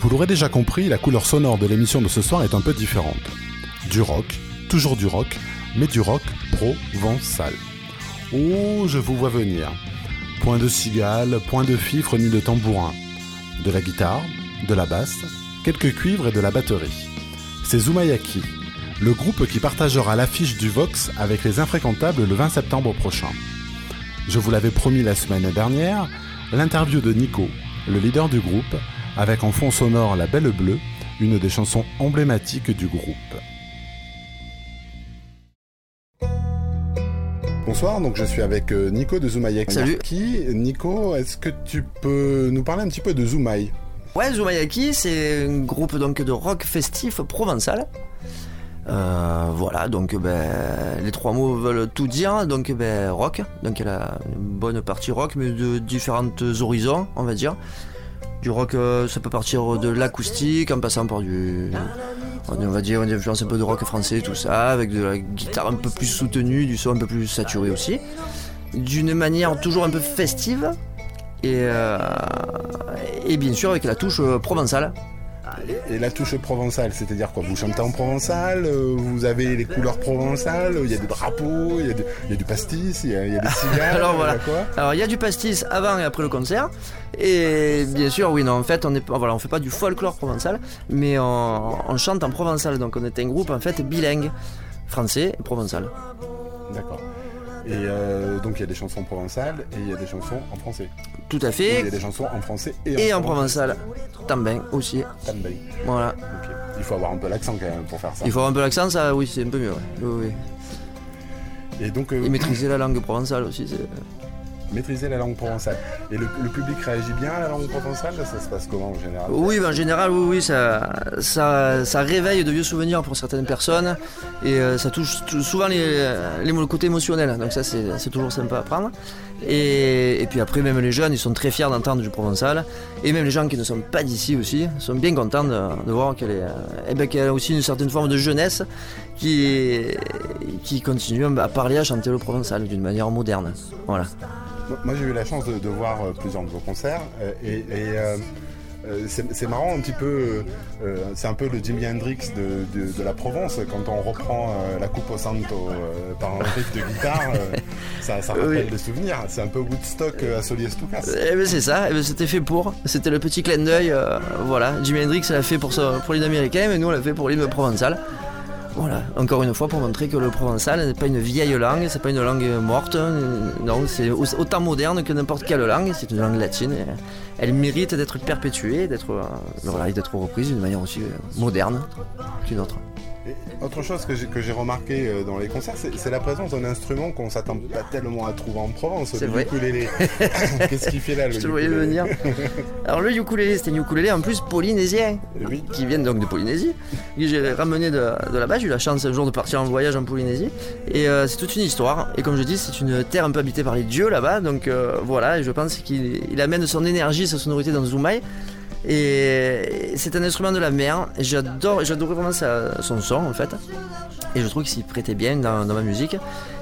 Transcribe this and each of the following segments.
Vous l'aurez déjà compris, la couleur sonore de l'émission de ce soir est un peu différente. Du rock, toujours du rock, mais du rock provençal. Oh, je vous vois venir. Point de cigale, point de fifre ni de tambourin. De la guitare, de la basse, quelques cuivres et de la batterie. C'est Zumayaki, le groupe qui partagera l'affiche du Vox avec les infréquentables le 20 septembre prochain. Je vous l'avais promis la semaine dernière, l'interview de Nico, le leader du groupe, avec en fond sonore La Belle Bleue, une des chansons emblématiques du groupe. Bonsoir, donc je suis avec euh, Nico de Zoumayaki. Salut. Nico, est-ce que tu peux nous parler un petit peu de Zoumaï Ouais, Zumayaki, c'est un groupe donc de rock festif provençal. Euh, voilà, donc ben, les trois mots veulent tout dire. Donc ben, rock, donc il y a une bonne partie rock, mais de différents horizons, on va dire. Du rock, euh, ça peut partir de l'acoustique, en passant par du, on va dire une influence un peu de rock français, tout ça, avec de la guitare un peu plus soutenue, du son un peu plus saturé aussi, d'une manière toujours un peu festive. Et, euh, et bien sûr avec la touche euh, provençale. Et la touche provençale, c'est-à-dire quoi Vous chantez en provençal, euh, vous avez les couleurs provençales, il y a des drapeaux, il y a du, il y a du pastis, il y a, il y a des cigales, Alors voilà. quoi Alors il y a du pastis avant et après le concert. Et bien sûr, oui, non, en fait, on est, voilà, on fait pas du folklore provençal, mais on, on chante en provençal. Donc on est un groupe en fait bilingue, français et provençal. D'accord. Et euh, donc il y a des chansons provençales et il y a des chansons en français. Tout à Il y a fait. des chansons en français et, Et en provençal, tambin aussi. Voilà. Il faut avoir un peu l'accent quand même pour faire ça. Il faut avoir un peu l'accent, ça, oui, c'est un peu mieux. ouais. Oui, oui. Et donc euh, Et maîtriser la langue provençale aussi. c'est- maîtriser la langue provençale. Et le, public réagit bien à la langue provençale Ça se passe comment en général? Oui, ben, en général, oui, oui, ça, ça, réveille de vieux souvenirs pour certaines personnes et euh, ça touche souvent les, les, le côté émotionnel. Donc ça, c'est toujours sympa à prendre. Et, et puis après, même les jeunes, ils sont très fiers d'entendre du provençal. Et même les gens qui ne sont pas d'ici aussi sont bien contents de, voir qu'elle est, eh ben, a aussi une certaine forme de jeunesse qui, qui continue à parler, à chanter le provençal d'une manière moderne. Voilà. Moi, j'ai eu la chance de, de voir euh, plusieurs de vos concerts euh, et, et, euh, c'est marrant un petit peu, euh, c'est un peu le Jimi Hendrix de, de- de la Provence quand on reprend euh, la Coupe au Santo par un riff de guitare, ça, ça rappelle Oui. des souvenirs. C'est un peu Woodstock à Solier-Stoukas. Eh ben c'est ça, eh ben c'était fait pour. C'était le petit clin d'œil. voilà, Jimi Hendrix l'a fait pour, pour l'hymne américain, mais nous on l'a fait pour l'hymne provençal. Voilà, encore une fois pour montrer que le provençal n'est pas une vieille langue, c'est pas une langue morte, non, c'est au- autant moderne que n'importe quelle langue, c'est une langue latine, elle mérite d'être perpétuée, d'être euh, reprise d'une manière aussi euh, moderne qu'une autre. Et autre chose que j'ai que j'ai remarqué euh, dans les concerts, c'est c'est la présence d'un instrument qu'on s'attend pas tellement à trouver en Provence, C'est le vrai. ukulélé. Qu'est-ce qu'il fait là le Je te voyais venir. Alors le ukulélé, c'était un ukulélé en plus polynésien. Oui. qui viennent donc de Polynésie, que j'ai ramené de, de là-bas. J'ai eu la chance un jour de partir en voyage en Polynésie. Et euh, c'est toute une histoire. Et comme je dis, c'est une terre un peu habitée par les dieux là-bas. Donc euh, voilà, et je pense qu'il il amène son énergie, sa sonorité dans Zoumaï. Et c'est un instrument de la mer. J'adore, j'adorais vraiment son son en fait. Et je trouve qu'il s'y prêtait bien dans, ma musique.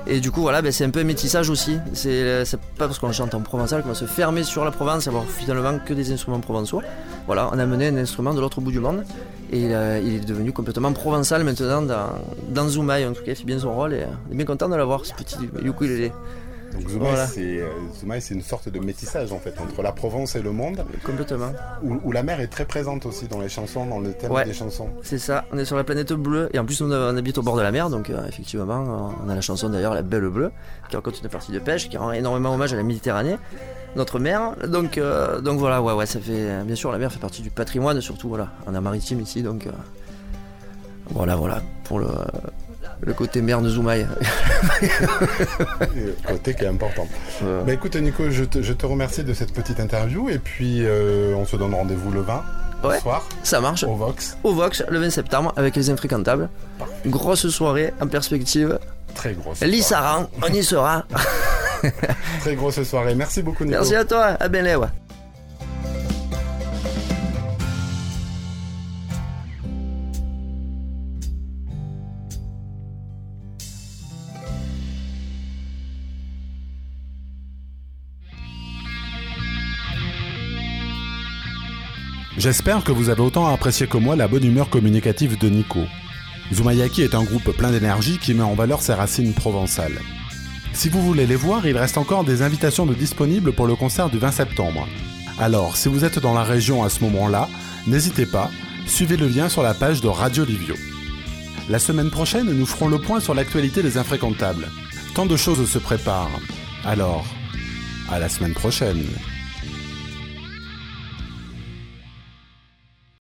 Et du coup, voilà, ben, c'est un peu un métissage aussi. C'est pas parce qu'on chante en provençal qu'on va se fermer sur la Provence et avoir finalement que des instruments provençaux. Voilà, on a amené un instrument de l'autre bout du monde. Et il, a- il est devenu complètement provençal maintenant dans, dans Zoumaï. En tout cas, il fait bien son rôle et on est bien content de l'avoir, ce petit ukulélé. Donc Zoumaï, Voilà. c'est euh, c'est une sorte de métissage en fait entre la Provence et le monde, Complètement. où, où la mer est très présente aussi dans les chansons, dans le thème Ouais. des chansons. C'est ça, on est sur la planète bleue. Et en plus, on, on habite au bord de la mer, donc euh, effectivement, euh, on a la chanson d'ailleurs, La Belle Bleue, qui raconte une partie de pêche, qui rend énormément hommage à la Méditerranée, notre mer. Donc, euh, donc voilà, ouais, ouais, ça fait. Bien sûr, la mer fait partie du patrimoine, surtout, voilà. On est maritime ici, donc. euh, voilà, voilà, pour le, le côté mer de Zoumaï. Côté qui est important. Bah écoute Nico, je te, je te remercie de cette petite interview et puis euh, on se donne rendez-vous le 20 Ouais. soir, Ça marche. au Vox. Au Vox, le 20 septembre, avec les infréquentables. Grosse soirée en perspective. Très grosse. Lissaran, on y sera. Très grosse soirée. Merci beaucoup, Nico. Merci à toi, à Ben J'espère que vous avez autant apprécié que moi la bonne humeur communicative de Nico. Zumayaki est un groupe plein d'énergie qui met en valeur ses racines provençales. Si vous voulez les voir, il reste encore des invitations de disponibles pour le concert du 20 septembre. Alors, si vous êtes dans la région à ce moment-là, n'hésitez pas, suivez le lien sur la page de Radio Livio. La semaine prochaine, nous ferons le point sur l'actualité des infréquentables. Tant de choses se préparent. Alors, à la semaine prochaine.